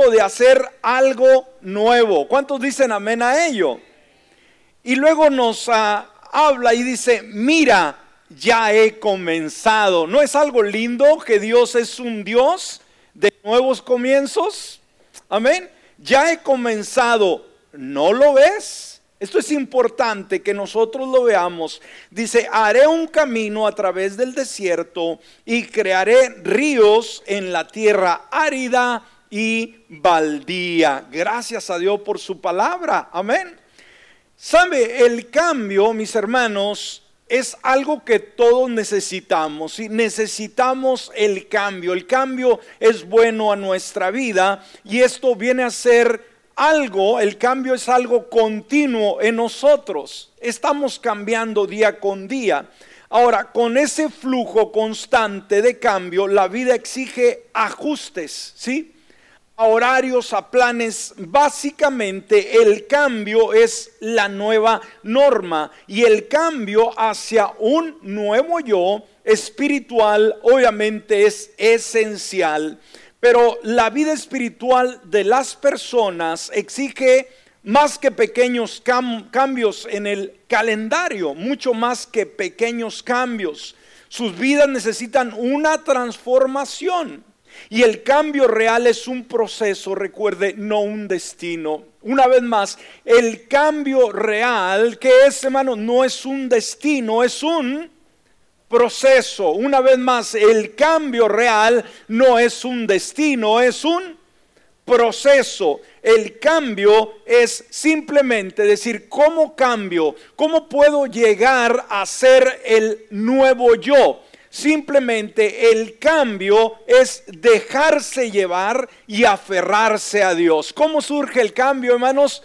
de hacer algo nuevo. ¿Cuántos dicen amén a ello? Y luego nos ah, habla y dice, mira, ya he comenzado. ¿No es algo lindo que Dios es un Dios de nuevos comienzos? Amén. Ya he comenzado. ¿No lo ves? Esto es importante que nosotros lo veamos. Dice, haré un camino a través del desierto y crearé ríos en la tierra árida y baldía. Gracias a Dios por su palabra. Amén. ¿Sabe? El cambio, mis hermanos, es algo que todos necesitamos. y Necesitamos el cambio. El cambio es bueno a nuestra vida y esto viene a ser algo, el cambio es algo continuo en nosotros. Estamos cambiando día con día. Ahora, con ese flujo constante de cambio, la vida exige ajustes, ¿sí? Horarios, a planes. Básicamente el cambio es la nueva norma y el cambio hacia un nuevo yo espiritual obviamente es esencial. Pero la vida espiritual de las personas exige más que pequeños cambios en el calendario, mucho más que pequeños cambios. Sus vidas necesitan una transformación. Y el cambio real es un proceso, recuerde, no un destino. Una vez más, el cambio real, que es, hermano, no es un destino, es un proceso. Una vez más, el cambio real no es un destino, es un proceso. El cambio es simplemente decir, ¿cómo cambio? ¿Cómo puedo llegar a ser el nuevo yo? Simplemente el cambio es dejarse llevar y aferrarse a Dios. ¿Cómo surge el cambio, hermanos?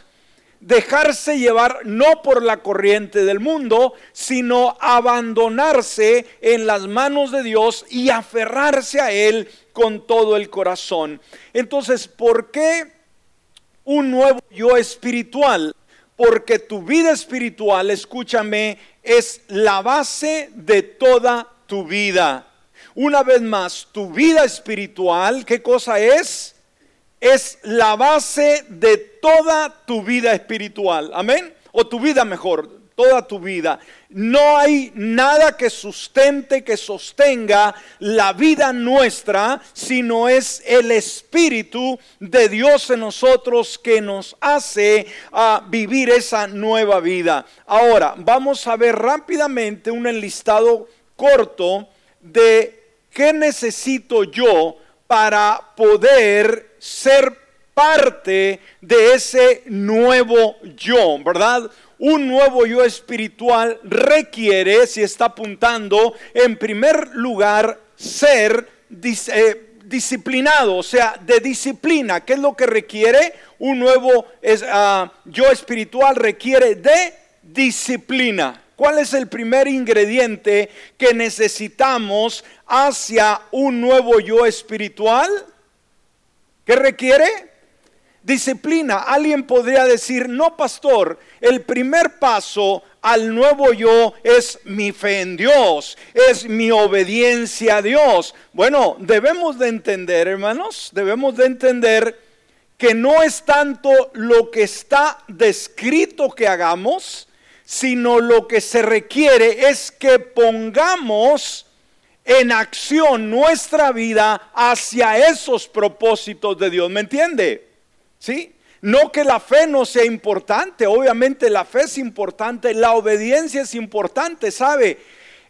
Dejarse llevar no por la corriente del mundo, sino abandonarse en las manos de Dios y aferrarse a Él con todo el corazón. Entonces, ¿por qué un nuevo yo espiritual? Porque tu vida espiritual, escúchame, es la base de toda tu vida. Una vez más, tu vida espiritual, ¿qué cosa es? Es la base de toda tu vida espiritual. Amén. O tu vida mejor, toda tu vida. No hay nada que sustente, que sostenga la vida nuestra, sino es el Espíritu de Dios en nosotros que nos hace a vivir esa nueva vida. Ahora, vamos a ver rápidamente un enlistado corto de qué necesito yo para poder ser parte de ese nuevo yo, ¿verdad? Un nuevo yo espiritual requiere, si está apuntando, en primer lugar, ser eh, disciplinado, o sea, de disciplina. ¿Qué es lo que requiere? Un nuevo uh, yo espiritual requiere de disciplina. ¿Cuál es el primer ingrediente que necesitamos hacia un nuevo yo espiritual? ¿Qué requiere? Disciplina. Alguien podría decir, no pastor, el primer paso al nuevo yo es mi fe en Dios, es mi obediencia a Dios. Bueno, debemos de entender, hermanos, debemos de entender que no es tanto lo que está descrito que hagamos, sino lo que se requiere es que pongamos en acción nuestra vida hacia esos propósitos de Dios. ¿Me entiende? ¿Sí? No que la fe no sea importante, obviamente la fe es importante, la obediencia es importante, ¿sabe?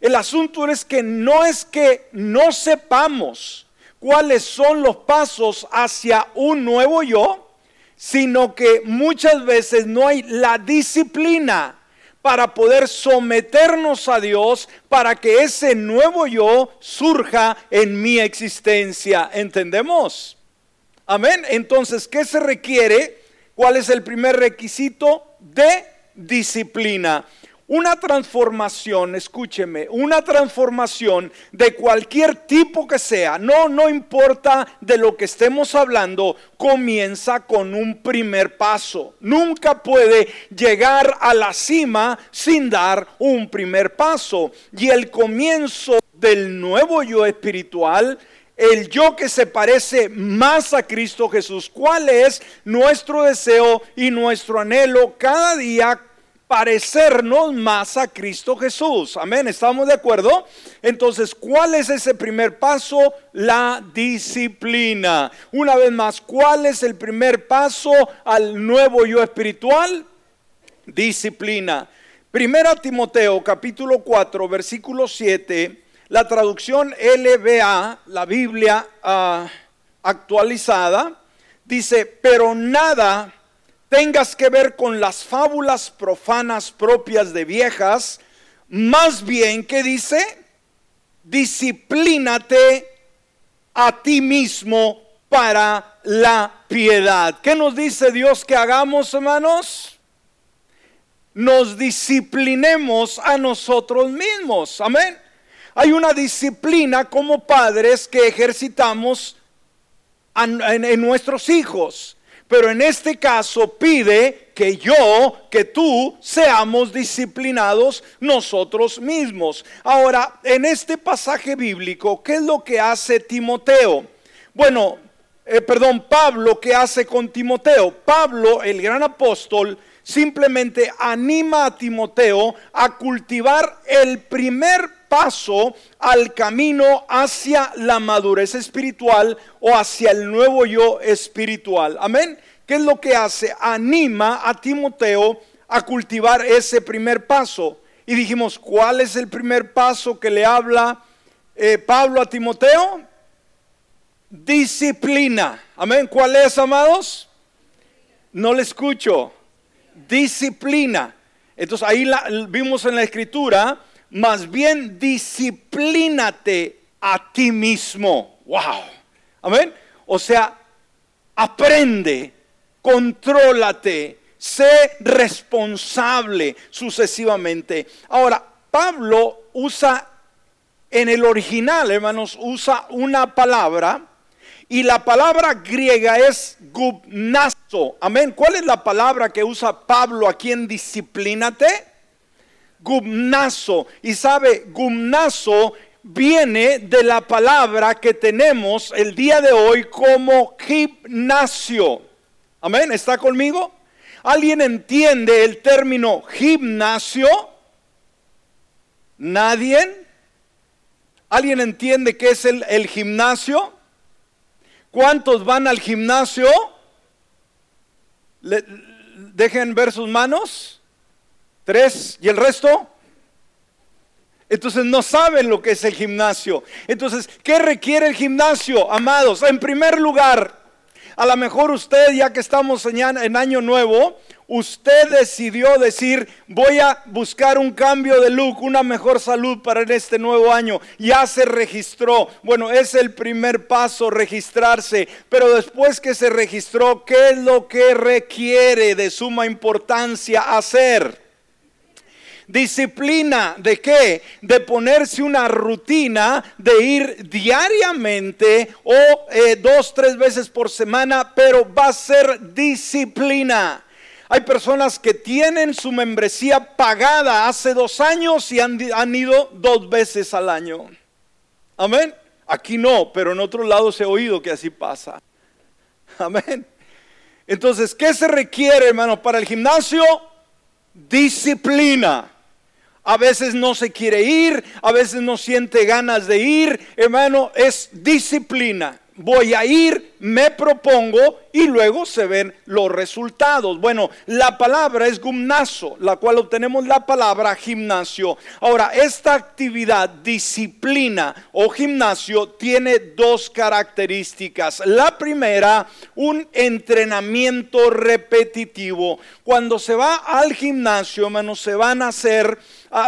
El asunto es que no es que no sepamos cuáles son los pasos hacia un nuevo yo, sino que muchas veces no hay la disciplina para poder someternos a Dios, para que ese nuevo yo surja en mi existencia. ¿Entendemos? Amén. Entonces, ¿qué se requiere? ¿Cuál es el primer requisito? De disciplina. Una transformación, escúcheme, una transformación de cualquier tipo que sea, no, no importa de lo que estemos hablando, comienza con un primer paso. Nunca puede llegar a la cima sin dar un primer paso. Y el comienzo del nuevo yo espiritual el yo que se parece más a Cristo Jesús. ¿Cuál es nuestro deseo y nuestro anhelo cada día parecernos más a Cristo Jesús. Amén, ¿estamos de acuerdo? Entonces, ¿cuál es ese primer paso? La disciplina. Una vez más, ¿cuál es el primer paso al nuevo yo espiritual? Disciplina. Primera Timoteo capítulo 4, versículo 7, la traducción LBA, la Biblia ah, actualizada, dice, pero nada tengas que ver con las fábulas profanas propias de viejas, más bien que dice, disciplínate a ti mismo para la piedad. ¿Qué nos dice Dios que hagamos, hermanos? Nos disciplinemos a nosotros mismos. Amén. Hay una disciplina como padres que ejercitamos en, nuestros hijos. Pero en este caso pide que yo, que tú, seamos disciplinados nosotros mismos. Ahora, en este pasaje bíblico, ¿qué es lo que hace Timoteo? Bueno, eh, perdón, Pablo, ¿qué hace con Timoteo? Pablo, el gran apóstol, simplemente anima a Timoteo a cultivar el primer paso al camino hacia la madurez espiritual o hacia el nuevo yo espiritual. Amén. ¿Qué es lo que hace? Anima a Timoteo a cultivar ese primer paso. Y dijimos, ¿cuál es el primer paso que le habla eh, Pablo a Timoteo? Disciplina. Amén. ¿Cuál es, amados? No le escucho. Disciplina. Entonces ahí la, vimos en la escritura más bien disciplínate a ti mismo. Wow. Amén. O sea, aprende, contrólate, sé responsable sucesivamente. Ahora, Pablo usa en el original, hermanos, usa una palabra y la palabra griega es gubnazo. Amén. ¿Cuál es la palabra que usa Pablo aquí en disciplínate? Gumnazo. Y sabe, gumnazo viene de la palabra que tenemos el día de hoy como gimnasio. Amén, ¿está conmigo? ¿Alguien entiende el término gimnasio? ¿Nadie? ¿Alguien entiende qué es el, el gimnasio? ¿Cuántos van al gimnasio? dejen ver sus manos. Tres. ¿Y el resto? Entonces no saben lo que es el gimnasio. Entonces, ¿qué requiere el gimnasio, amados? En primer lugar, a lo mejor usted, ya que estamos en año nuevo, usted decidió decir, voy a buscar un cambio de look, una mejor salud para este nuevo año. Ya se registró. Bueno, es el primer paso, registrarse. Pero después que se registró, ¿qué es lo que requiere de suma importancia hacer? Disciplina de qué? De ponerse una rutina de ir diariamente o eh, dos, tres veces por semana, pero va a ser disciplina. Hay personas que tienen su membresía pagada hace dos años y han, han ido dos veces al año. Amén. Aquí no, pero en otros lados he oído que así pasa. Amén. Entonces, ¿qué se requiere, hermano, para el gimnasio? Disciplina a veces no se quiere ir, a veces no siente ganas de ir. Hermano, es disciplina. Voy a ir, me propongo y luego se ven los resultados. Bueno, la palabra es gimnasio, la cual obtenemos la palabra gimnasio. Ahora, esta actividad, disciplina o gimnasio, tiene dos características. La primera, un entrenamiento repetitivo. Cuando se va al gimnasio, hermano, se van a hacer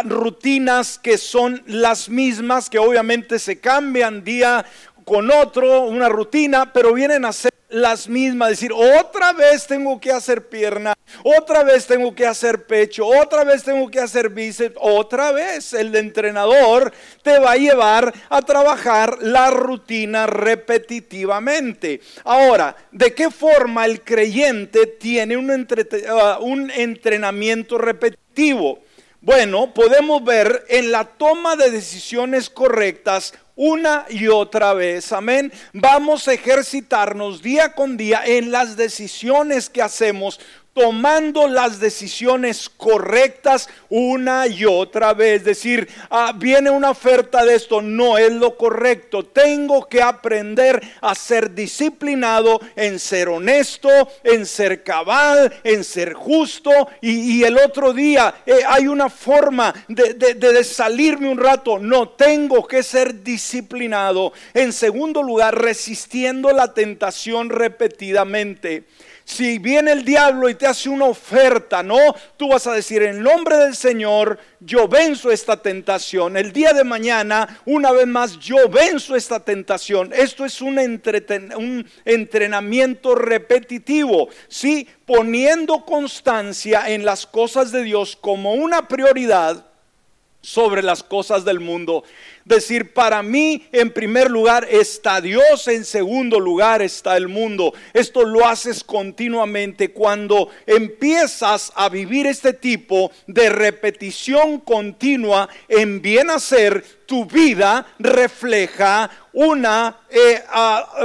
rutinas que son las mismas, que obviamente se cambian día con otro, una rutina, pero vienen a ser las mismas, decir, otra vez tengo que hacer pierna, otra vez tengo que hacer pecho, otra vez tengo que hacer bíceps, otra vez el entrenador te va a llevar a trabajar la rutina repetitivamente. Ahora, ¿de qué forma el creyente tiene un, uh, un entrenamiento repetitivo? Bueno, podemos ver en la toma de decisiones correctas una y otra vez. Amén. Vamos a ejercitarnos día con día en las decisiones que hacemos tomando las decisiones correctas una y otra vez. Decir, ah, viene una oferta de esto, no es lo correcto. Tengo que aprender a ser disciplinado, en ser honesto, en ser cabal, en ser justo. Y, el otro día eh, hay una forma de, de salirme un rato. No, tengo que ser disciplinado. En segundo lugar, resistiendo la tentación repetidamente. Si viene el diablo y te hace una oferta, no, tú vas a decir, en nombre del Señor, yo venzo esta tentación. El día de mañana, una vez más, yo venzo esta tentación. Esto es un, un entrenamiento repetitivo, ¿sí? Poniendo constancia en las cosas de Dios como una prioridad sobre las cosas del mundo. Decir, para mí en primer lugar está Dios, en segundo lugar está el mundo. Esto lo haces continuamente cuando empiezas a vivir este tipo de repetición continua en bien hacer tu vida refleja una, eh,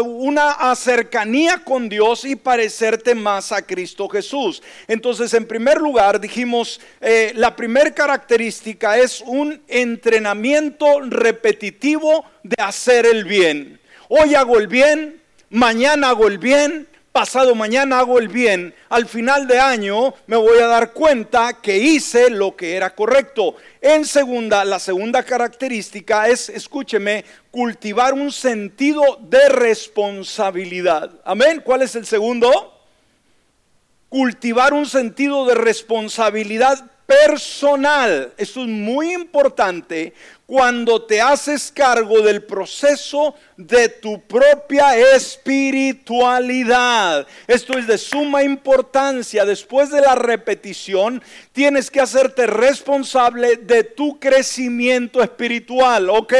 una cercanía con Dios y parecerte más a Cristo Jesús. Entonces, en primer lugar, dijimos, eh, la primera característica es un entrenamiento repetitivo de hacer el bien. Hoy hago el bien, mañana hago el bien, pasado mañana hago el bien, al final de año me voy a dar cuenta que hice lo que era correcto. En segunda, la segunda característica es, escúcheme, cultivar un sentido de responsabilidad. Amén. ¿Cuál es el segundo? Cultivar un sentido de responsabilidad personal. Esto es muy importante cuando te haces cargo del proceso de tu propia espiritualidad. Esto es de suma importancia. Después de la repetición, tienes que hacerte responsable de tu crecimiento espiritual. Ok,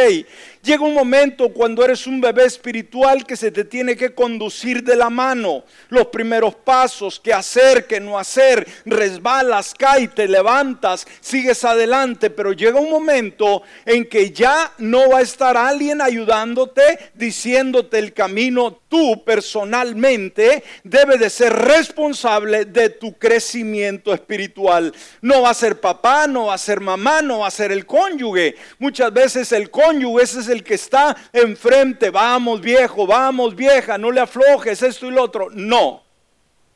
llega un momento cuando eres un bebé espiritual que se te tiene que conducir de la mano. Los primeros pasos, qué hacer, qué no hacer, resbalas, caes, te levantas, sigues adelante, pero llega un momento en que ya no va a estar alguien ayudándote, diciéndote el camino, tú personalmente debes de ser responsable de tu crecimiento espiritual. No va a ser papá, no va a ser mamá, no va a ser el cónyuge. Muchas veces el cónyuge ese es el que está enfrente, vamos viejo, vamos vieja, no le aflojes esto y lo otro. No.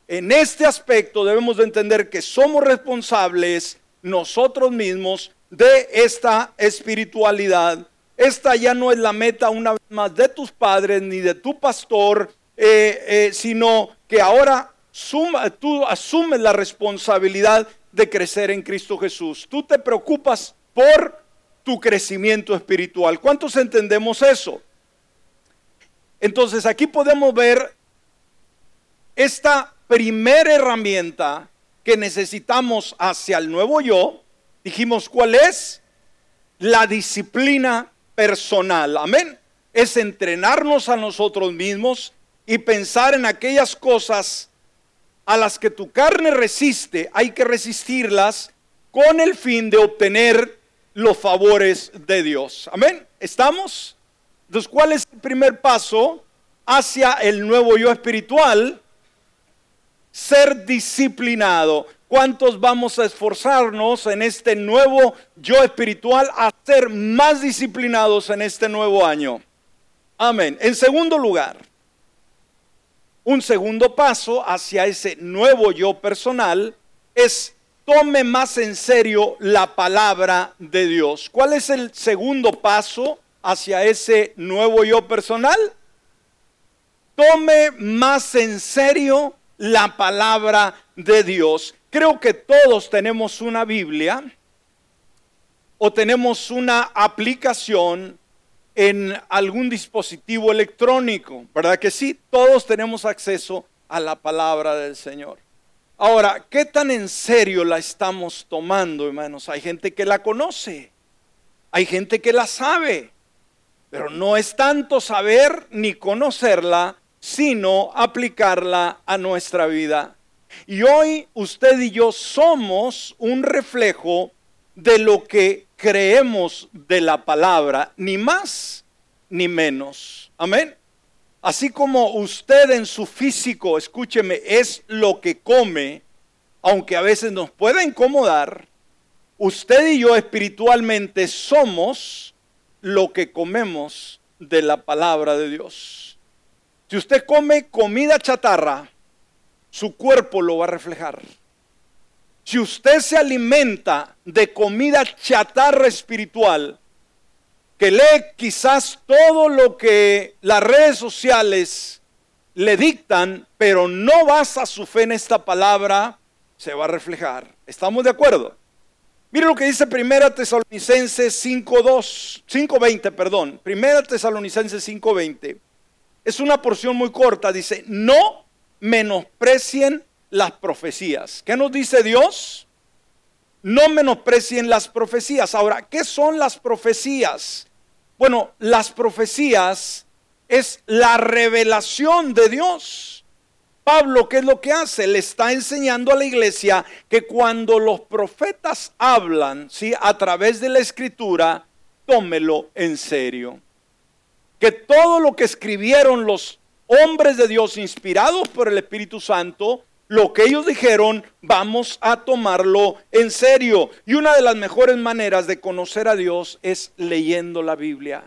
En este aspecto debemos de entender que somos responsables nosotros mismos de esta espiritualidad esta ya no es la meta una vez más de tus padres ni de tu pastor, eh, eh, sino que ahora tú asumes la responsabilidad de crecer en Cristo Jesús. Tú te preocupas por tu crecimiento espiritual. ¿Cuántos entendemos eso? Entonces aquí podemos ver esta primera herramienta que necesitamos hacia el nuevo yo. Dijimos, ¿cuál es? La disciplina personal. Amén. Es entrenarnos a nosotros mismos y pensar en aquellas cosas a las que tu carne resiste. Hay que resistirlas con el fin de obtener los favores de Dios. Amén. ¿Estamos? Entonces, ¿cuál es el primer paso hacia el nuevo yo espiritual? Ser disciplinado. ¿Cuántos vamos a esforzarnos en este nuevo yo espiritual a ser más disciplinados en este nuevo año? Amén. En segundo lugar, un segundo paso hacia ese nuevo yo personal es tome más en serio la palabra de Dios. ¿Cuál es el segundo paso hacia ese nuevo yo personal? Tome más en serio la palabra de Dios. Creo que todos tenemos una Biblia o tenemos una aplicación en algún dispositivo electrónico, ¿verdad que sí? Todos tenemos acceso a la palabra del Señor. Ahora, ¿qué tan en serio la estamos tomando, hermanos? Hay gente que la conoce, hay gente que la sabe, pero no es tanto saber ni conocerla, sino aplicarla a nuestra vida. Y hoy usted y yo somos un reflejo de lo que creemos de la palabra, ni más ni menos. Amén. Así como usted en su físico, escúcheme, es lo que come, aunque a veces nos pueda incomodar, usted y yo espiritualmente somos lo que comemos de la palabra de Dios. Si usted come comida chatarra, su cuerpo lo va a reflejar. Si usted se alimenta de comida chatarra espiritual, que lee quizás todo lo que las redes sociales le dictan, pero no basa su fe en esta palabra, se va a reflejar. ¿Estamos de acuerdo? Mire lo que dice Primera Tesalonicenses 5.2, 5.20, perdón. Primera Tesalonicenses 5.20. Es una porción muy corta, dice, no menosprecien las profecías. ¿Qué nos dice Dios? No menosprecien las profecías. Ahora, ¿qué son las profecías? Bueno, las profecías es la revelación de Dios. Pablo, ¿qué es lo que hace? Le está enseñando a la iglesia que cuando los profetas hablan, ¿sí? A través de la escritura, tómelo en serio. Que todo lo que escribieron los hombres de Dios inspirados por el Espíritu Santo lo que ellos dijeron, vamos a tomarlo en serio. Y una de las mejores maneras de conocer a Dios es leyendo la Biblia.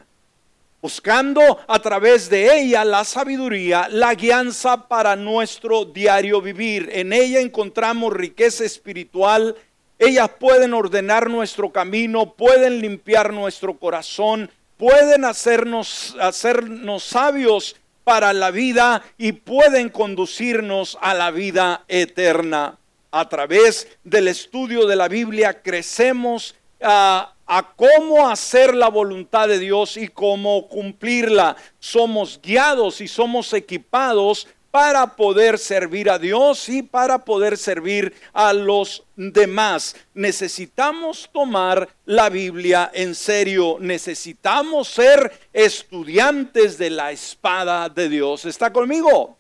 Buscando a través de ella la sabiduría, la guianza para nuestro diario vivir. En ella encontramos riqueza espiritual. Ellas pueden ordenar nuestro camino, pueden limpiar nuestro corazón, pueden hacernos, hacernos sabios para la vida y pueden conducirnos a la vida eterna. A través del estudio de la Biblia crecemos a, a cómo hacer la voluntad de Dios y cómo cumplirla. Somos guiados y somos equipados para poder servir a Dios y para poder servir a los demás. Necesitamos tomar la Biblia en serio. Necesitamos ser estudiantes de la espada de Dios. ¿Está conmigo?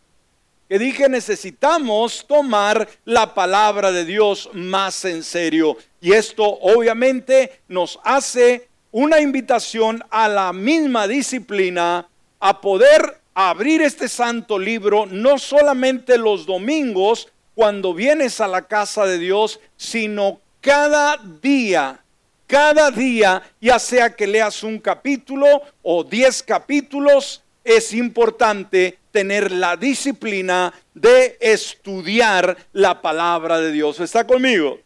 Que dije, necesitamos tomar la palabra de Dios más en serio. Y esto obviamente nos hace una invitación a la misma disciplina a poder abrir este santo libro no solamente los domingos cuando vienes a la casa de Dios, sino cada día, cada día, ya sea que leas un capítulo o diez capítulos, es importante tener la disciplina de estudiar la palabra de Dios. ¿Está conmigo?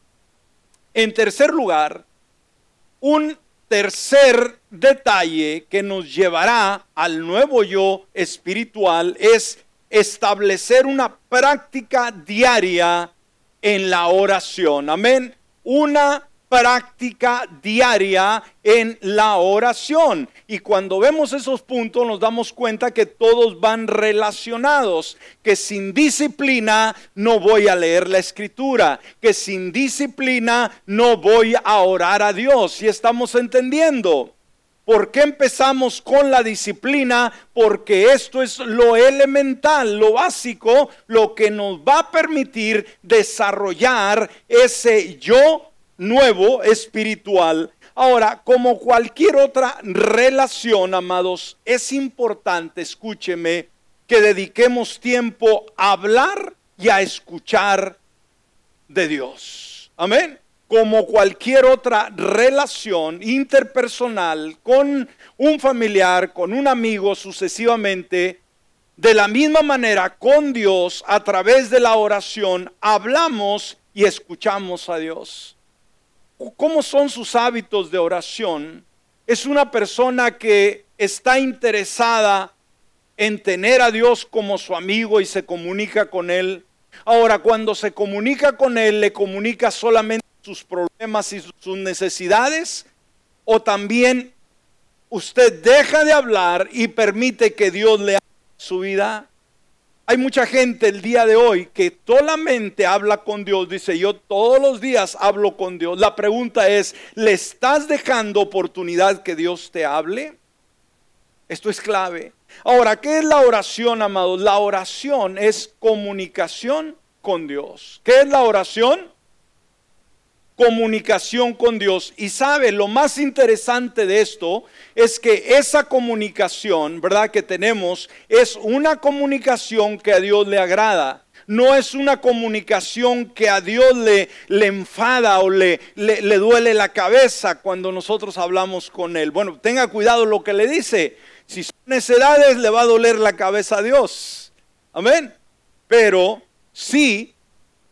En tercer lugar, un tercer detalle que nos llevará al nuevo yo espiritual es establecer una práctica diaria en la oración. Amén. Una práctica diaria en la oración. Y cuando vemos esos puntos nos damos cuenta que todos van relacionados, que sin disciplina no voy a leer la escritura, que sin disciplina no voy a orar a Dios. ¿Y estamos entendiendo? ¿Por qué empezamos con la disciplina? Porque esto es lo elemental, lo básico, lo que nos va a permitir desarrollar ese yo nuevo espiritual. Ahora, como cualquier otra relación, amados, es importante, escúcheme, que dediquemos tiempo a hablar y a escuchar de Dios. Amén. Como cualquier otra relación interpersonal con un familiar, con un amigo sucesivamente, de la misma manera con Dios, a través de la oración, hablamos y escuchamos a Dios. ¿Cómo son sus hábitos de oración? Es una persona que está interesada en tener a Dios como su amigo y se comunica con Él. Ahora, cuando se comunica con Él, le comunica solamente sus problemas y sus necesidades, o también usted deja de hablar y permite que Dios le haga su vida. Hay mucha gente el día de hoy que solamente habla con Dios. Dice, yo todos los días hablo con Dios. La pregunta es, ¿le estás dejando oportunidad que Dios te hable? Esto es clave. Ahora, ¿qué es la oración, amados? La oración es comunicación con Dios. ¿Qué es la oración? Comunicación con Dios. Y sabe, lo más interesante de esto es que esa comunicación, ¿verdad? Que tenemos es una comunicación que a Dios le agrada. No es una comunicación que a Dios le, le enfada o le, le, le duele la cabeza cuando nosotros hablamos con Él. Bueno, tenga cuidado lo que le dice. Si son necedades, le va a doler la cabeza a Dios. Amén. Pero sí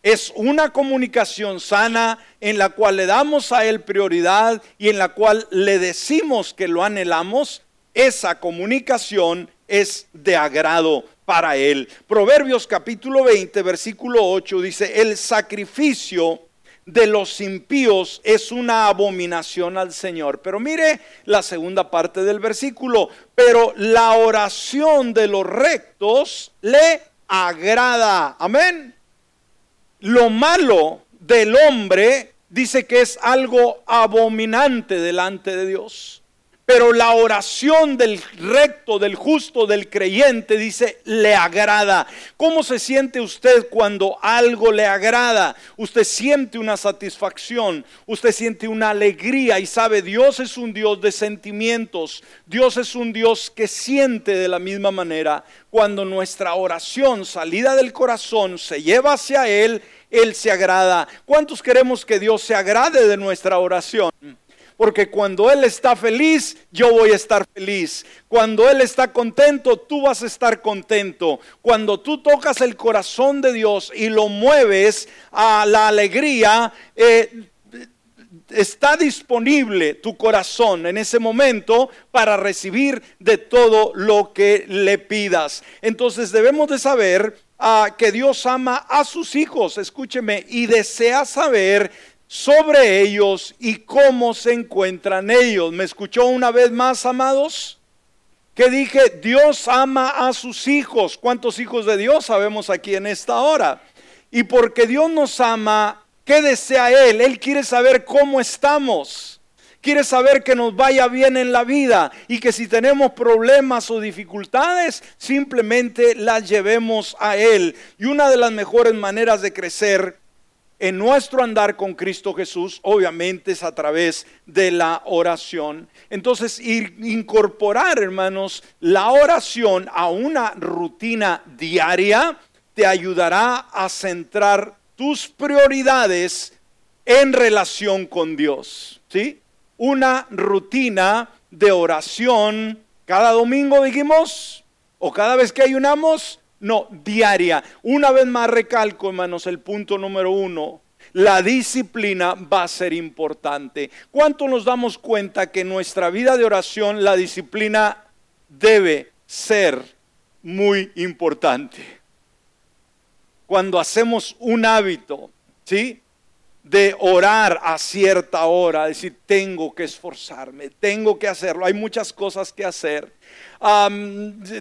es una comunicación sana en la cual le damos a Él prioridad y en la cual le decimos que lo anhelamos. Esa comunicación es de agrado para Él. Proverbios capítulo 20, versículo 8 dice, el sacrificio de los impíos es una abominación al Señor. Pero mire la segunda parte del versículo, pero la oración de los rectos le agrada. Amén. Lo malo del hombre dice que es algo abominante delante de Dios. Pero la oración del recto, del justo, del creyente, dice, le agrada. ¿Cómo se siente usted cuando algo le agrada? Usted siente una satisfacción, usted siente una alegría y sabe, Dios es un Dios de sentimientos. Dios es un Dios que siente de la misma manera. Cuando nuestra oración salida del corazón se lleva hacia Él, Él se agrada. ¿Cuántos queremos que Dios se agrade de nuestra oración? Porque cuando Él está feliz, yo voy a estar feliz. Cuando Él está contento, tú vas a estar contento. Cuando tú tocas el corazón de Dios y lo mueves a la alegría, eh, está disponible tu corazón en ese momento para recibir de todo lo que le pidas. Entonces debemos de saber ah, que Dios ama a sus hijos, escúcheme, y desea saber sobre ellos y cómo se encuentran ellos. ¿Me escuchó una vez más, amados? Que dije, Dios ama a sus hijos. ¿Cuántos hijos de Dios sabemos aquí en esta hora? Y porque Dios nos ama, ¿qué desea Él? Él quiere saber cómo estamos. Quiere saber que nos vaya bien en la vida y que si tenemos problemas o dificultades, simplemente las llevemos a Él. Y una de las mejores maneras de crecer en nuestro andar con Cristo Jesús, obviamente es a través de la oración. Entonces, incorporar, hermanos, la oración a una rutina diaria te ayudará a centrar tus prioridades en relación con Dios. ¿Sí? Una rutina de oración cada domingo, dijimos, o cada vez que ayunamos, no, diaria. Una vez más recalco, hermanos, el punto número uno. La disciplina va a ser importante. ¿Cuánto nos damos cuenta que en nuestra vida de oración la disciplina debe ser muy importante? Cuando hacemos un hábito, ¿sí? de orar a cierta hora, decir, tengo que esforzarme, tengo que hacerlo, hay muchas cosas que hacer,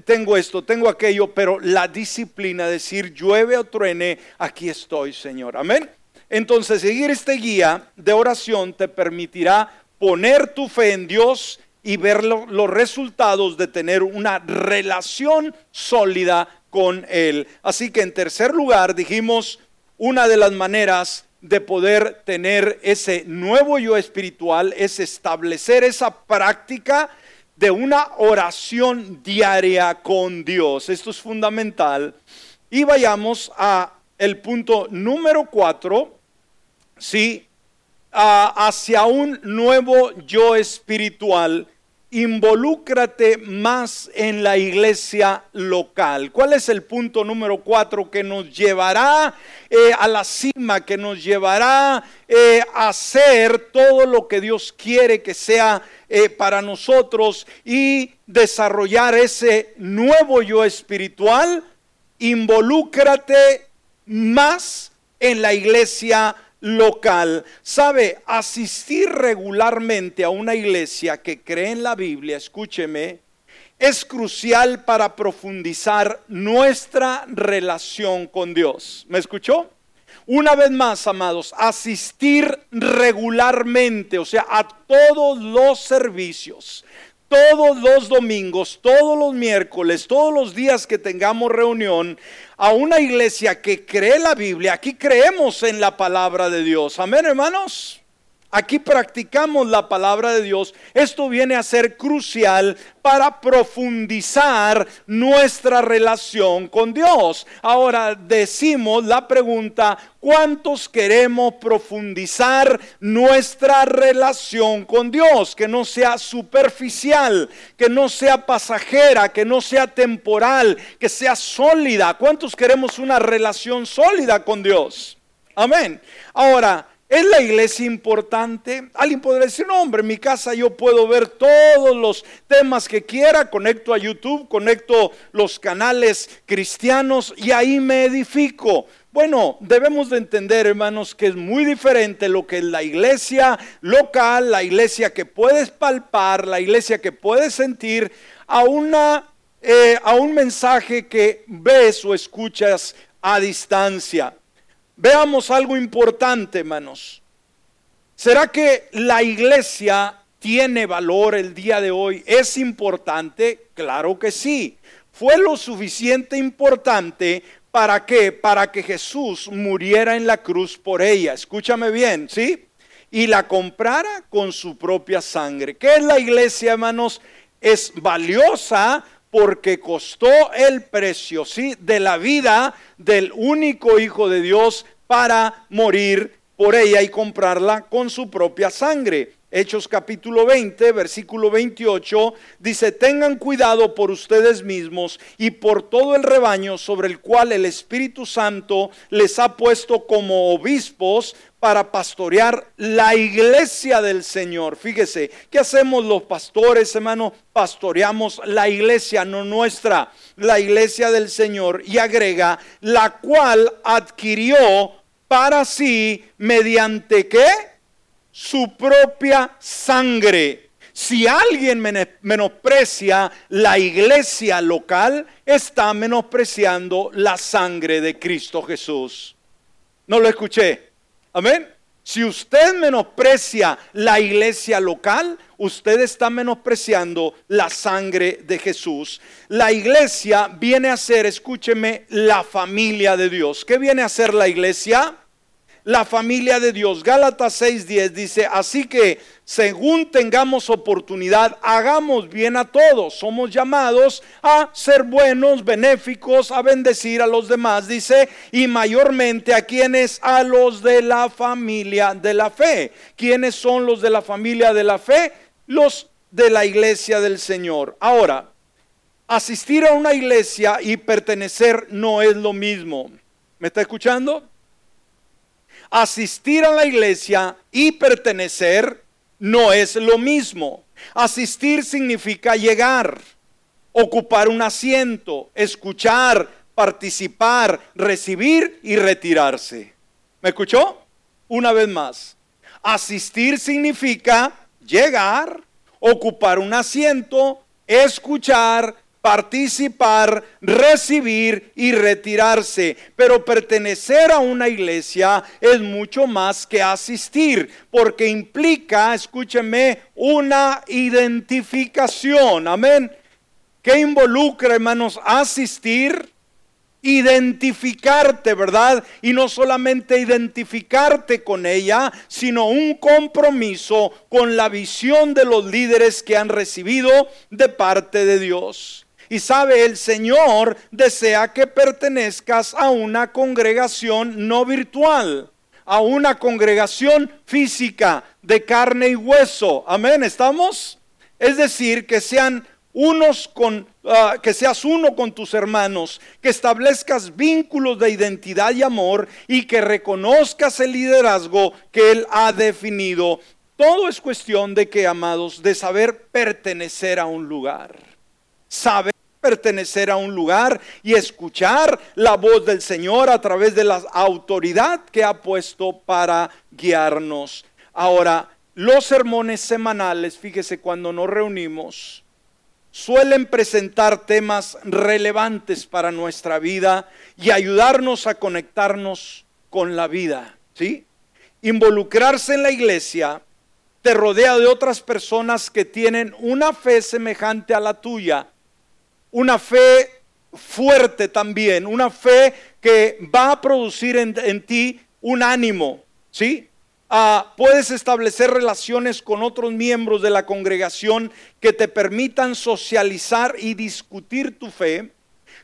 tengo esto, tengo aquello, pero la disciplina, decir, llueve o truene, aquí estoy, Señor, amén. Entonces, seguir este guía de oración te permitirá poner tu fe en Dios y ver los resultados de tener una relación sólida con Él. Así que en tercer lugar dijimos, una de las maneras de poder tener ese nuevo yo espiritual es establecer esa práctica de una oración diaria con Dios. Esto es fundamental. Y vayamos a el punto número cuatro, sí, hacia un nuevo yo espiritual involúcrate más en la iglesia local. ¿Cuál es el punto número cuatro que nos llevará eh, a la cima, que nos llevará eh, a hacer todo lo que Dios quiere que sea eh, para nosotros y desarrollar ese nuevo yo espiritual? Involúcrate más en la iglesia local. Sabe, asistir regularmente a una iglesia que cree en la Biblia, escúcheme, es crucial para profundizar nuestra relación con Dios. ¿Me escuchó? Una vez más, amados, asistir regularmente, o sea, a todos los servicios, todos los domingos, todos los miércoles, todos los días que tengamos reunión, a una iglesia que cree la Biblia. Aquí creemos en la palabra de Dios. Amén, hermanos. Aquí practicamos la palabra de Dios. Esto viene a ser crucial para profundizar nuestra relación con Dios. Ahora decimos la pregunta, ¿cuántos queremos profundizar nuestra relación con Dios? Que no sea superficial, que no sea pasajera, que no sea temporal, que sea sólida. ¿Cuántos queremos una relación sólida con Dios? Amén. Ahora, ¿Es la iglesia importante? Alguien podría decir, no, hombre, en mi casa yo puedo ver todos los temas que quiera, conecto a YouTube, conecto los canales cristianos y ahí me edifico. Bueno, debemos de entender, hermanos, que es muy diferente lo que es la iglesia local, la iglesia que puedes palpar, la iglesia que puedes sentir, a, una, eh, a un mensaje que ves o escuchas a distancia. Veamos algo importante, hermanos. ¿Será que la iglesia tiene valor el día de hoy? ¿Es importante? Claro que sí. Fue lo suficiente importante para qué? Para que Jesús muriera en la cruz por ella. Escúchame bien, ¿sí? Y la comprara con su propia sangre. ¿Qué es la iglesia, hermanos? Es valiosa porque costó el precio, ¿sí? De la vida del único Hijo de Dios para morir por ella y comprarla con su propia sangre. Hechos capítulo 20, versículo 28, dice, tengan cuidado por ustedes mismos y por todo el rebaño sobre el cual el Espíritu Santo les ha puesto como obispos para pastorear la iglesia del Señor. Fíjese, ¿qué hacemos los pastores, hermano? Pastoreamos la iglesia, no nuestra, la iglesia del Señor. Y agrega, la cual adquirió para sí mediante qué? Su propia sangre. Si alguien menosprecia la iglesia local, está menospreciando la sangre de Cristo Jesús. No lo escuché. Amén. Si usted menosprecia la iglesia local, usted está menospreciando la sangre de Jesús. La iglesia viene a ser, escúcheme, la familia de Dios. ¿Qué viene a ser la iglesia? La familia de Dios. Gálatas 6:10 dice, así que según tengamos oportunidad, hagamos bien a todos. Somos llamados a ser buenos, benéficos, a bendecir a los demás, dice, y mayormente a quienes, a los de la familia de la fe. ¿Quiénes son los de la familia de la fe? Los de la iglesia del Señor. Ahora, asistir a una iglesia y pertenecer no es lo mismo. ¿Me está escuchando? Asistir a la iglesia y pertenecer no es lo mismo. Asistir significa llegar, ocupar un asiento, escuchar, participar, recibir y retirarse. ¿Me escuchó? Una vez más. Asistir significa llegar, ocupar un asiento, escuchar, participar, recibir y retirarse. Pero pertenecer a una iglesia es mucho más que asistir, porque implica, escúcheme, una identificación. Amén. ¿Qué involucra, hermanos, asistir? identificarte, ¿verdad? Y no solamente identificarte con ella, sino un compromiso con la visión de los líderes que han recibido de parte de Dios. Y sabe, el Señor desea que pertenezcas a una congregación no virtual, a una congregación física de carne y hueso. Amén, ¿estamos? Es decir, que sean unos con ah, que seas uno con tus hermanos, que establezcas vínculos de identidad y amor y que reconozcas el liderazgo que él ha definido. Todo es cuestión de que, amados, de saber pertenecer a un lugar. Saber pertenecer a un lugar y escuchar la voz del Señor a través de la autoridad que ha puesto para guiarnos. Ahora, los sermones semanales, fíjese, cuando nos reunimos, suelen presentar temas relevantes para nuestra vida y ayudarnos a conectarnos con la vida, ¿sí? Involucrarse en la iglesia te rodea de otras personas que tienen una fe semejante a la tuya, una fe fuerte también, una fe que va a producir en, ti un ánimo, ¿sí? Ah, puedes establecer relaciones con otros miembros de la congregación que te permitan socializar y discutir tu fe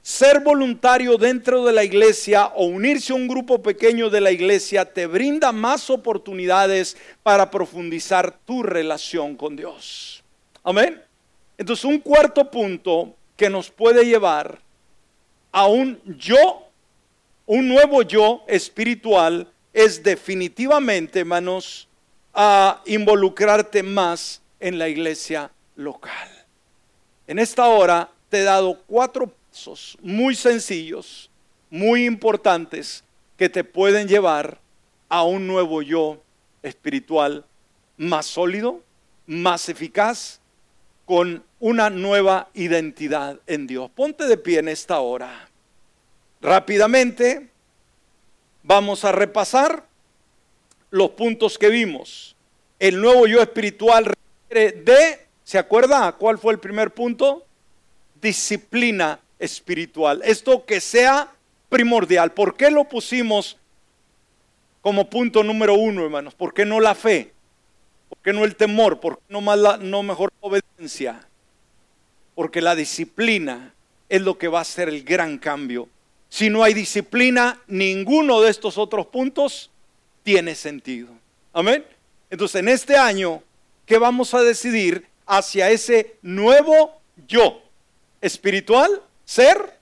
ser voluntario dentro de la iglesia o unirse a un grupo pequeño de la iglesia te brinda más oportunidades para profundizar tu relación con Dios. Amén. Entonces un cuarto punto que nos puede llevar a un yo, un nuevo yo espiritual, es definitivamente, hermanos, a involucrarte más en la iglesia local. En esta hora te he dado cuatro muy sencillos, muy importantes, que te pueden llevar a un nuevo yo espiritual más sólido, más eficaz, con una nueva identidad en Dios. Ponte de pie en esta hora. Rápidamente vamos a repasar los puntos que vimos. El nuevo yo espiritual requiere de, ¿se acuerda cuál fue el primer punto? Disciplina espiritual. Esto que sea primordial. ¿Por qué lo pusimos como punto número uno, hermanos? ¿Por qué no la fe? ¿Por qué no el temor? ¿Por qué no, más la, no mejor la obediencia? Porque la disciplina es lo que va a hacer el gran cambio. Si no hay disciplina, ninguno de estos otros puntos tiene sentido. Amén. Entonces, en este año, ¿qué vamos a decidir hacia ese nuevo yo espiritual? ser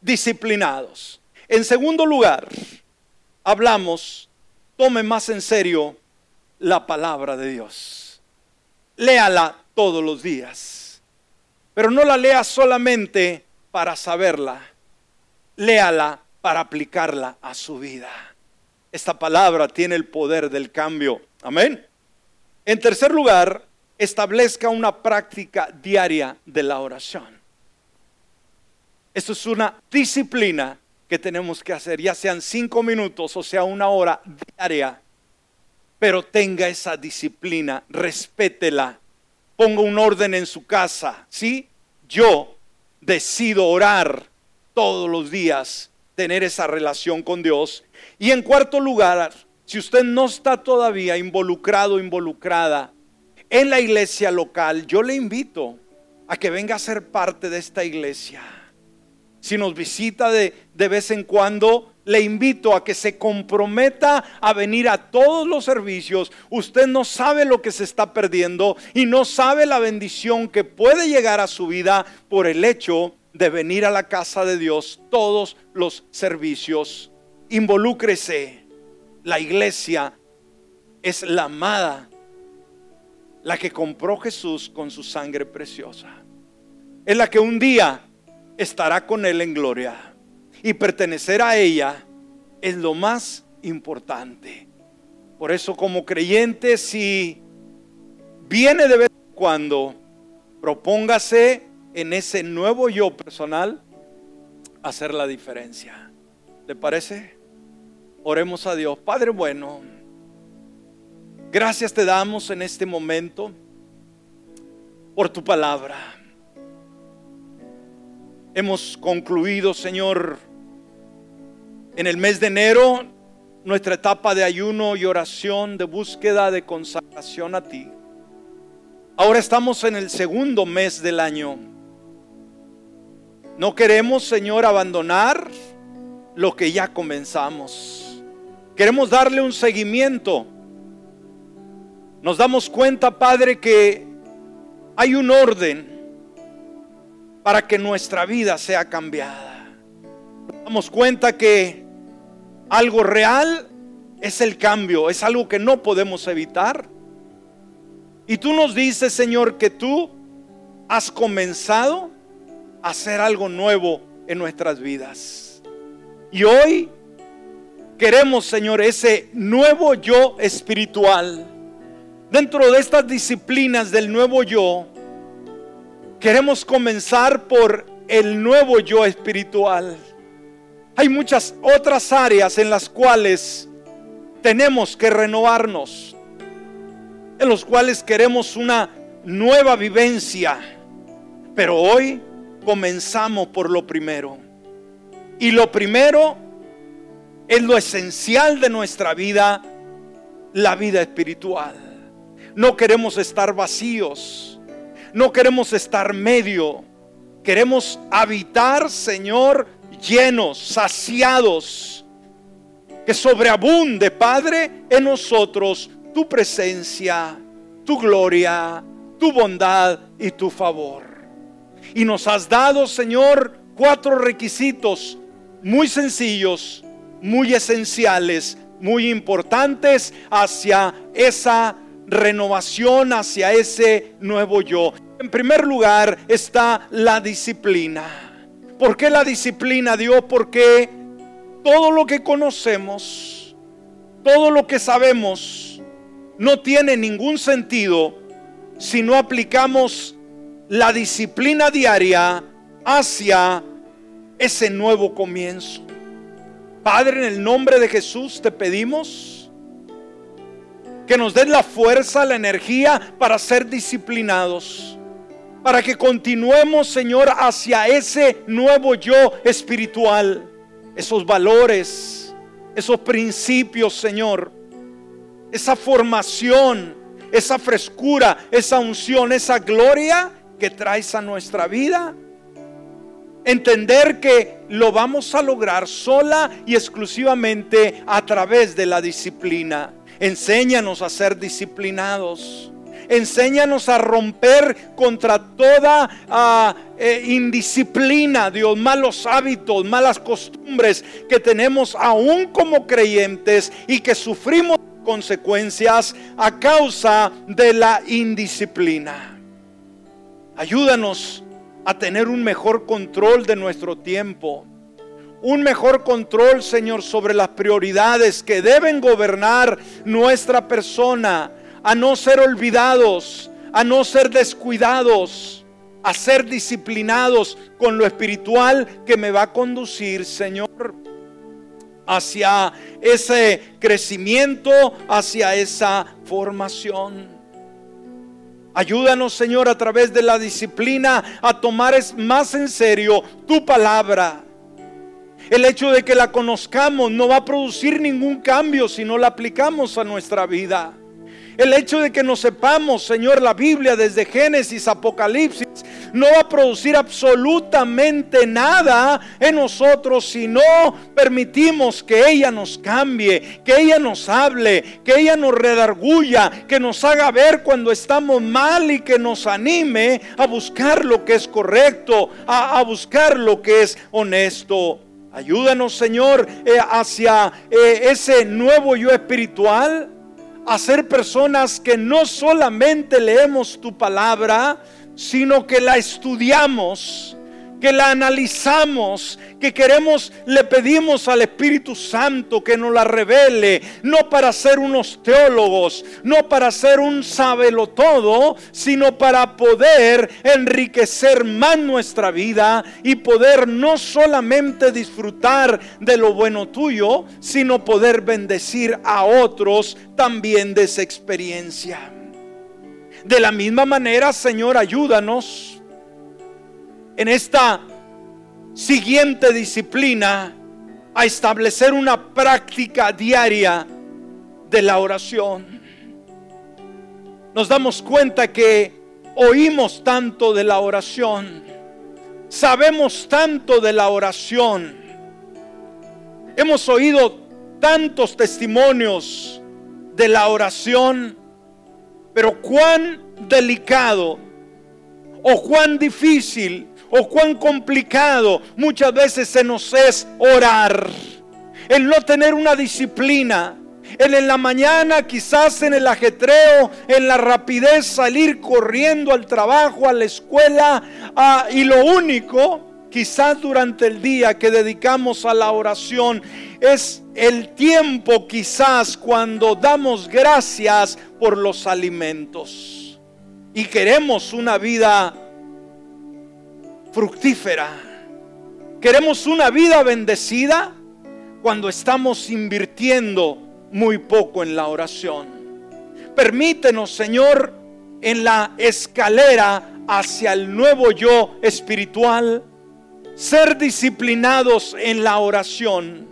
disciplinados. En segundo lugar, hablamos, tome más en serio la palabra de Dios. Léala todos los días, pero no la lea solamente para saberla, léala para aplicarla a su vida. Esta palabra tiene el poder del cambio. Amén. En tercer lugar, establezca una práctica diaria de la oración. Esto es una disciplina que tenemos que hacer, ya sean cinco minutos o sea una hora diaria. Pero tenga esa disciplina, respétela, ponga un orden en su casa. ¿Sí? Yo decido orar todos los días, tener esa relación con Dios. Y en cuarto lugar, si usted no está todavía involucrado, involucrada en la iglesia local, yo le invito a que venga a ser parte de esta iglesia si nos visita de, de vez en cuando, le invito a que se comprometa a venir a todos los servicios. Usted no sabe lo que se está perdiendo y no sabe la bendición que puede llegar a su vida por el hecho de venir a la casa de Dios todos los servicios. Involúcrese. La iglesia es la amada, la que compró Jesús con su sangre preciosa. Es la que un día estará con Él en gloria. Y pertenecer a ella es lo más importante. Por eso como creyente, si viene de vez en cuando, propóngase en ese nuevo yo personal hacer la diferencia. ¿Le parece? Oremos a Dios. Padre bueno, gracias te damos en este momento por tu palabra. Hemos concluido, Señor, en el mes de enero nuestra etapa de ayuno y oración, de búsqueda, de consagración a ti. Ahora estamos en el segundo mes del año. No queremos, Señor, abandonar lo que ya comenzamos. Queremos darle un seguimiento. Nos damos cuenta, Padre, que hay un orden para que nuestra vida sea cambiada. Nos damos cuenta que algo real es el cambio, es algo que no podemos evitar. Y tú nos dices, Señor, que tú has comenzado a hacer algo nuevo en nuestras vidas. Y hoy queremos, Señor, ese nuevo yo espiritual. Dentro de estas disciplinas del nuevo yo, Queremos comenzar por el nuevo yo espiritual. Hay muchas otras áreas en las cuales tenemos que renovarnos. en los cuales queremos una nueva vivencia. Pero hoy comenzamos por lo primero. Y lo primero es lo esencial de nuestra vida, la vida espiritual. No queremos estar vacíos. No queremos estar medio. Queremos habitar, Señor, llenos, saciados. Que sobreabunde, Padre, en nosotros tu presencia, tu gloria, tu bondad y tu favor. Y nos has dado, Señor, cuatro requisitos muy sencillos, muy esenciales, muy importantes hacia esa renovación, hacia ese nuevo yo. En primer lugar está la disciplina. ¿Por qué la disciplina, Dios? Porque todo lo que conocemos, todo lo que sabemos, no tiene ningún sentido si no aplicamos la disciplina diaria hacia ese nuevo comienzo. Padre, en el nombre de Jesús te pedimos que nos des la fuerza, la energía para ser disciplinados. Para que continuemos, Señor, hacia ese nuevo yo espiritual. Esos valores, esos principios, Señor. Esa formación, esa frescura, esa unción, esa gloria que traes a nuestra vida Entender que lo vamos a lograr sola y exclusivamente a través de la disciplina. Enséñanos a ser disciplinados. Enséñanos a romper contra toda ah, eh, indisciplina, Dios, malos hábitos, malas costumbres que tenemos aún como creyentes y que sufrimos consecuencias a causa de la indisciplina. Ayúdanos a tener un mejor control de nuestro tiempo. Un mejor control, Señor, sobre las prioridades que deben gobernar nuestra persona. A no ser olvidados, a no ser descuidados, a ser disciplinados con lo espiritual que me va a conducir, Señor, hacia ese crecimiento, hacia esa formación. Ayúdanos, Señor, a través de la disciplina a tomar más en serio tu palabra. El hecho de que la conozcamos no va a producir ningún cambio si no la aplicamos a nuestra vida. El hecho de que nos sepamos, Señor, la Biblia desde Génesis, Apocalipsis, no va a producir absolutamente nada en nosotros si no permitimos que ella nos cambie, que ella nos hable, que ella nos redarguya, que nos haga ver cuando estamos mal y que nos anime a buscar lo que es correcto, a, buscar lo que es honesto. Ayúdanos, Señor, eh, hacia eh, ese nuevo yo espiritual a ser personas que no solamente leemos tu palabra, sino que la estudiamos, que la analizamos, que queremos, le pedimos al Espíritu Santo que nos la revele, no para ser unos teólogos, no para ser un sábelo todo, sino para poder enriquecer más nuestra vida y poder no solamente disfrutar de lo bueno tuyo, sino poder bendecir a otros también de esa experiencia. De la misma manera, Señor, ayúdanos en esta siguiente disciplina a establecer una práctica diaria de la oración. Nos damos cuenta que oímos tanto de la oración, sabemos tanto de la oración, hemos oído tantos testimonios de la oración, pero cuán delicado o cuán difícil o cuán complicado muchas veces se nos es orar. El no tener una disciplina. El en la mañana, quizás en el ajetreo, en la rapidez, salir corriendo al trabajo, a la escuela. Ah, y lo único, quizás durante el día que dedicamos a la oración, es el tiempo quizás cuando damos gracias por los alimentos. Y queremos una vida fructífera. Queremos una vida bendecida cuando estamos invirtiendo muy poco en la oración. Permítenos, Señor, en la escalera hacia el nuevo yo espiritual, ser disciplinados en la oración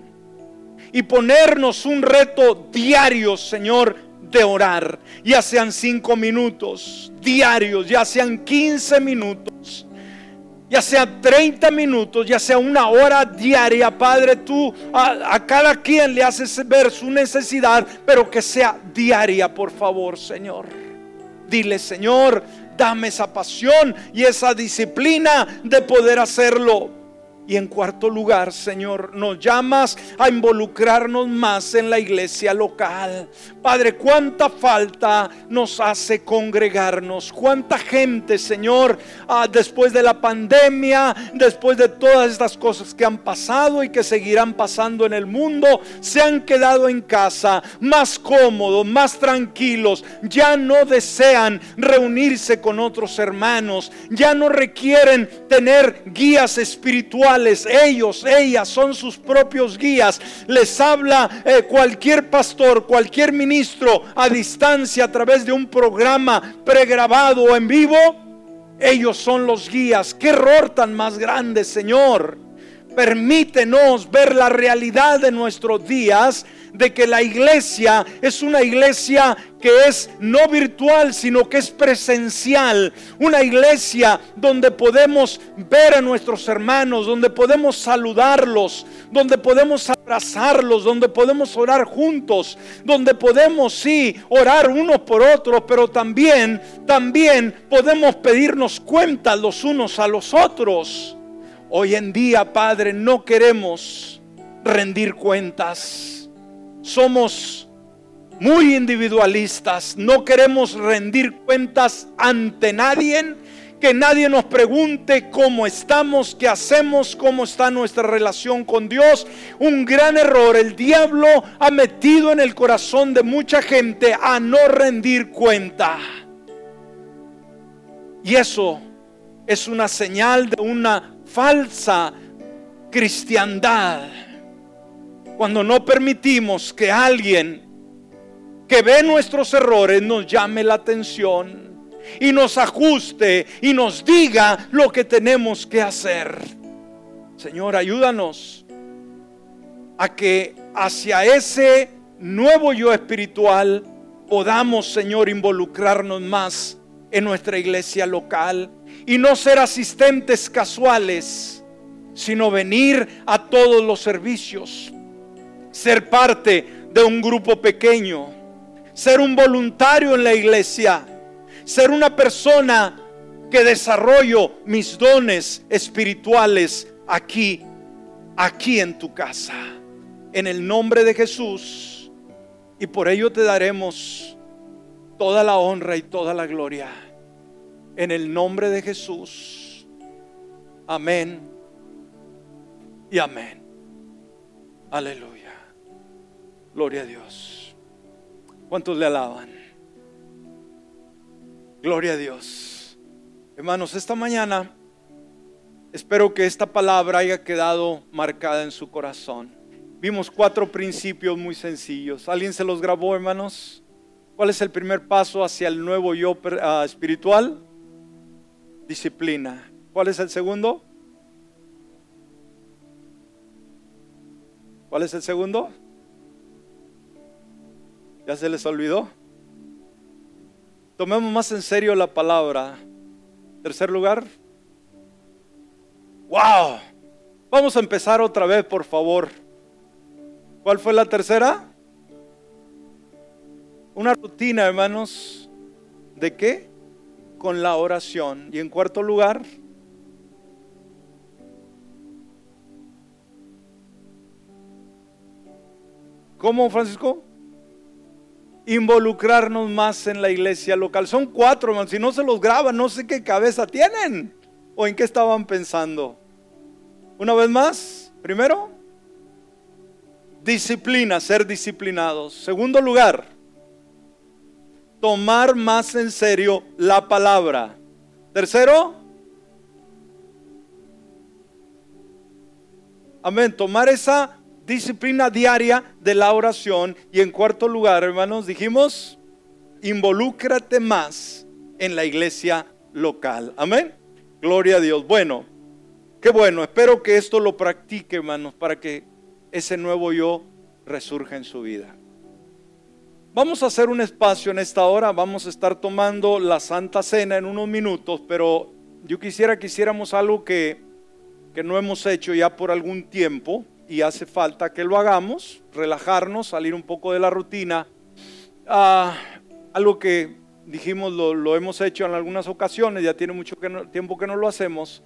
y ponernos un reto diario, Señor, de orar, ya sean cinco minutos diarios, ya sean 15 minutos, ya sea 30 minutos, ya sea una hora diaria, Padre, tú a, cada quien le haces ver su necesidad, pero que sea diaria, por favor, Señor. Dile, Señor, dame esa pasión y esa disciplina de poder hacerlo. Y en cuarto lugar, Señor, nos llamas a involucrarnos más en la iglesia local. Padre, cuánta falta nos hace congregarnos. Cuánta gente, Señor, ah, después de la pandemia, después de todas estas cosas que han pasado y que seguirán pasando en el mundo, se han quedado en casa más cómodos, más tranquilos. Ya no desean reunirse con otros hermanos. Ya no requieren tener guías espirituales ellos, ellas son sus propios guías. Les habla eh, cualquier pastor, cualquier ministro a distancia a través de un programa pregrabado o en vivo. Ellos son los guías. Qué error tan más grande, Señor. Permítenos ver la realidad de nuestros días de que la iglesia es una iglesia que es no virtual, sino que es presencial. Una iglesia donde podemos ver a nuestros hermanos, donde podemos saludarlos, donde podemos abrazarlos, donde podemos orar juntos, donde podemos sí orar unos por otros, pero también también podemos pedirnos cuentas los unos a los otros. Hoy en día, Padre, no queremos rendir cuentas somos muy individualistas, no queremos rendir cuentas ante nadie, que nadie nos pregunte cómo estamos, qué hacemos, cómo está nuestra relación con Dios. Un gran error, el diablo ha metido en el corazón de mucha gente a no rendir cuenta. Y eso es una señal de una falsa cristiandad cuando no permitimos que alguien que ve nuestros errores nos llame la atención y nos ajuste y nos diga lo que tenemos que hacer. Señor, ayúdanos a que hacia ese nuevo yo espiritual podamos, Señor, involucrarnos más en nuestra iglesia local y no ser asistentes casuales, sino venir a todos los servicios ser parte de un grupo pequeño, ser un voluntario en la iglesia, ser una persona que desarrollo mis dones espirituales aquí, aquí en tu casa, en el nombre de Jesús. Y por ello te daremos toda la honra y toda la gloria. En el nombre de Jesús. Amén y amén. Aleluya. Gloria a Dios. ¿Cuántos le alaban? Gloria a Dios. Hermanos, esta mañana espero que esta palabra haya quedado marcada en su corazón. Vimos cuatro principios muy sencillos. ¿Alguien se los grabó, hermanos? ¿Cuál es el primer paso hacia el nuevo yo uh, espiritual? Disciplina. ¿Cuál es el segundo? ¿Cuál es el segundo? ¿Ya se les olvidó? Tomemos más en serio la palabra. Tercer lugar. ¡Wow! Vamos a empezar otra vez, por favor. ¿Cuál fue la tercera? Una rutina, hermanos. ¿De qué? Con la oración. Y en cuarto lugar, ¿Cómo, Francisco? involucrarnos más en la iglesia local. Son cuatro, hermanos. Si no se los graban, no sé qué cabeza tienen o en qué estaban pensando. Una vez más, primero, disciplina, ser disciplinados. Segundo lugar, tomar más en serio la palabra. Tercero, amén, tomar esa disciplina diaria de la oración. Y en cuarto lugar, hermanos, dijimos involúcrate más en la iglesia local. Amén. Gloria a Dios. Bueno, qué bueno. Espero que esto lo practique, hermanos, para que ese nuevo yo resurja en su vida. Vamos a hacer un espacio en esta hora. Vamos a estar tomando la Santa Cena en unos minutos, pero yo quisiera que hiciéramos algo que, que no hemos hecho ya por algún tiempo y hace falta que lo hagamos, relajarnos, salir un poco de la rutina. Ah, algo que dijimos lo, lo hemos hecho en algunas ocasiones, ya tiene mucho tiempo que no lo hacemos,